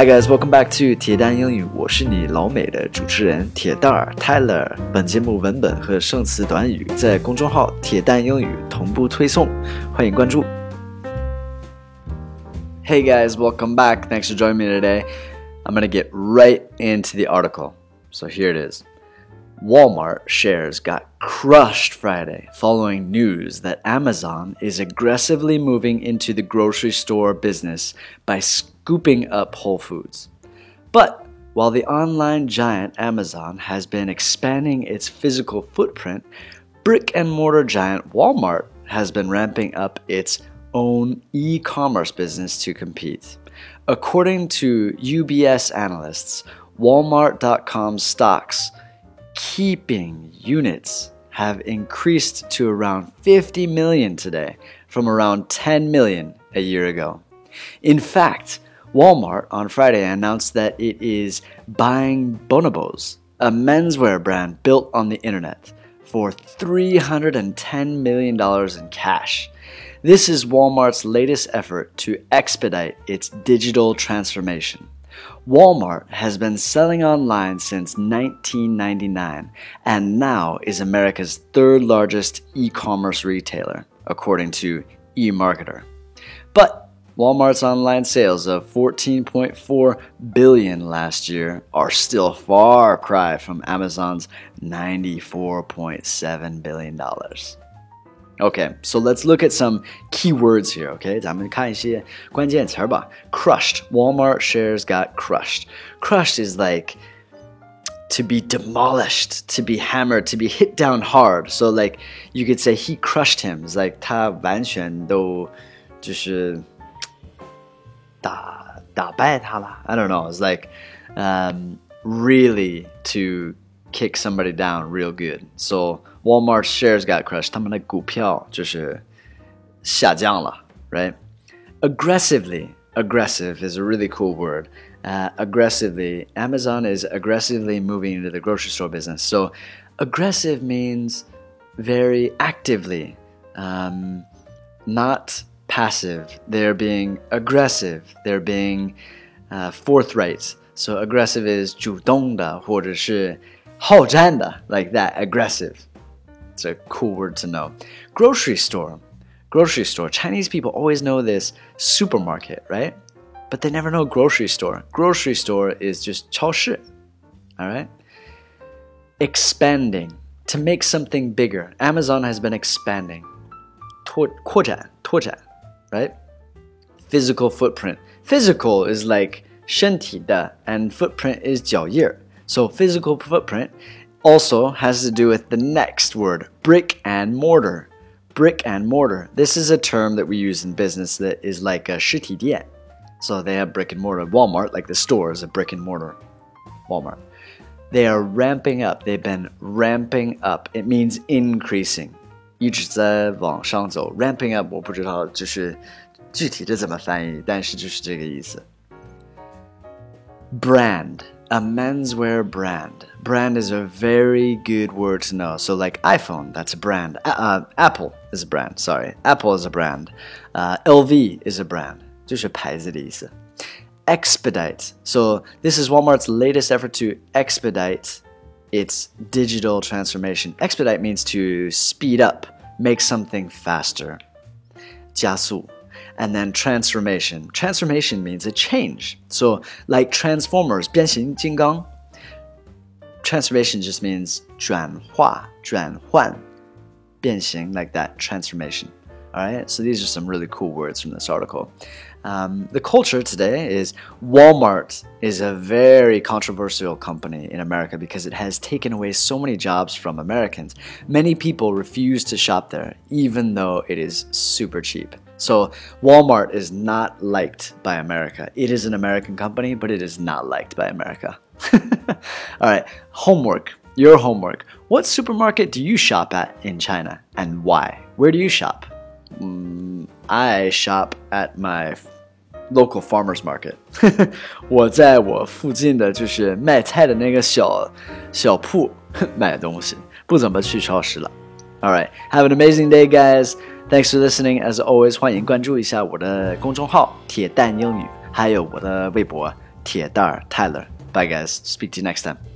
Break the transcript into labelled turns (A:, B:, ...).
A: Hi guys, welcome back to 铁蛋英语，我是你老美的主持人铁蛋儿 Tyler。本节目文本和生词短语在公众号“铁蛋英语”同步推送，欢迎关注。Hey guys, welcome back. Thanks for joining me today. I'm gonna get right into the article. So here it is. Walmart shares got crushed Friday following news that Amazon is aggressively moving into the grocery store business by scooping up Whole Foods. But while the online giant Amazon has been expanding its physical footprint, brick and mortar giant Walmart has been ramping up its own e commerce business to compete. According to UBS analysts, Walmart.com stocks keeping units have increased to around 50 million today from around 10 million a year ago. In fact, Walmart on Friday announced that it is buying Bonobos, a menswear brand built on the internet, for $310 million in cash. This is Walmart's latest effort to expedite its digital transformation. Walmart has been selling online since 1999 and now is America's third largest e commerce retailer, according to eMarketer. But Walmart's online sales of 14.4 billion last year are still far cry from Amazon's 94.7 billion dollars. Okay, so let's look at some keywords here. Okay, 咱们看一些关键词儿吧。Crushed. Walmart shares got crushed. Crushed is like to be demolished, to be hammered, to be hit down hard. So like you could say he crushed him. It's like 他完全都就是 打打败他了。I don't know. It's like um, really to kick somebody down real good. So Walmart shares got crushed. 他们的股票就是下降了，right? Aggressively, aggressive is a really cool word. Uh, aggressively, Amazon is aggressively moving into the grocery store business. So, aggressive means very actively, um, not passive. They're being aggressive. They're being uh, forthright. So, aggressive is 主动的，或者是好战的, like that, aggressive. It's a cool word to know. Grocery store. Grocery store. Chinese people always know this supermarket, right? But they never know grocery store. Grocery store is just 超市. All right? Expanding. To make something bigger. Amazon has been expanding. 拓,扩展,拓展, right? Physical footprint. Physical is like 身体的 and footprint is 脚印. So physical footprint also has to do with the next word, brick and mortar. Brick and mortar. This is a term that we use in business that is like a 实体店. So they have brick and mortar. Walmart, like the store, is a brick and mortar. Walmart. They are ramping up. They've been ramping up. It means increasing. 一直在往上走。Ramping up 我不知道就是具体的怎么翻译，但是就是这个意思。Brand a menswear brand. Brand is a very good word to know. So, like iPhone, that's a brand. Uh, Apple is a brand. Sorry, Apple is a brand. Uh, LV is a brand. 就是牌子的意思. Expedite. So, this is Walmart's latest effort to expedite its digital transformation. Expedite means to speed up, make something faster. 加速 and then transformation. Transformation means a change. So, like Transformers, 变形金刚, transformation just means 转化,转换,变形, like that, transformation. All right, so these are some really cool words from this article. Um, the culture today is Walmart is a very controversial company in America because it has taken away so many jobs from Americans. Many people refuse to shop there, even though it is super cheap. So Walmart is not liked by America. It is an American company, but it is not liked by America. All right, homework. Your homework. What supermarket do you shop at in China and why? Where do you shop? Mm, I shop at my local farmers market. 我在我附近的就是卖菜的那个小小铺买东西，不怎么去超市了。All right, have an amazing day, guys. Thanks for listening. As always，欢迎关注一下我的公众号“铁蛋英语”，还有我的微博 铁蛋儿 Tyler. Bye guys. Speak to you next time.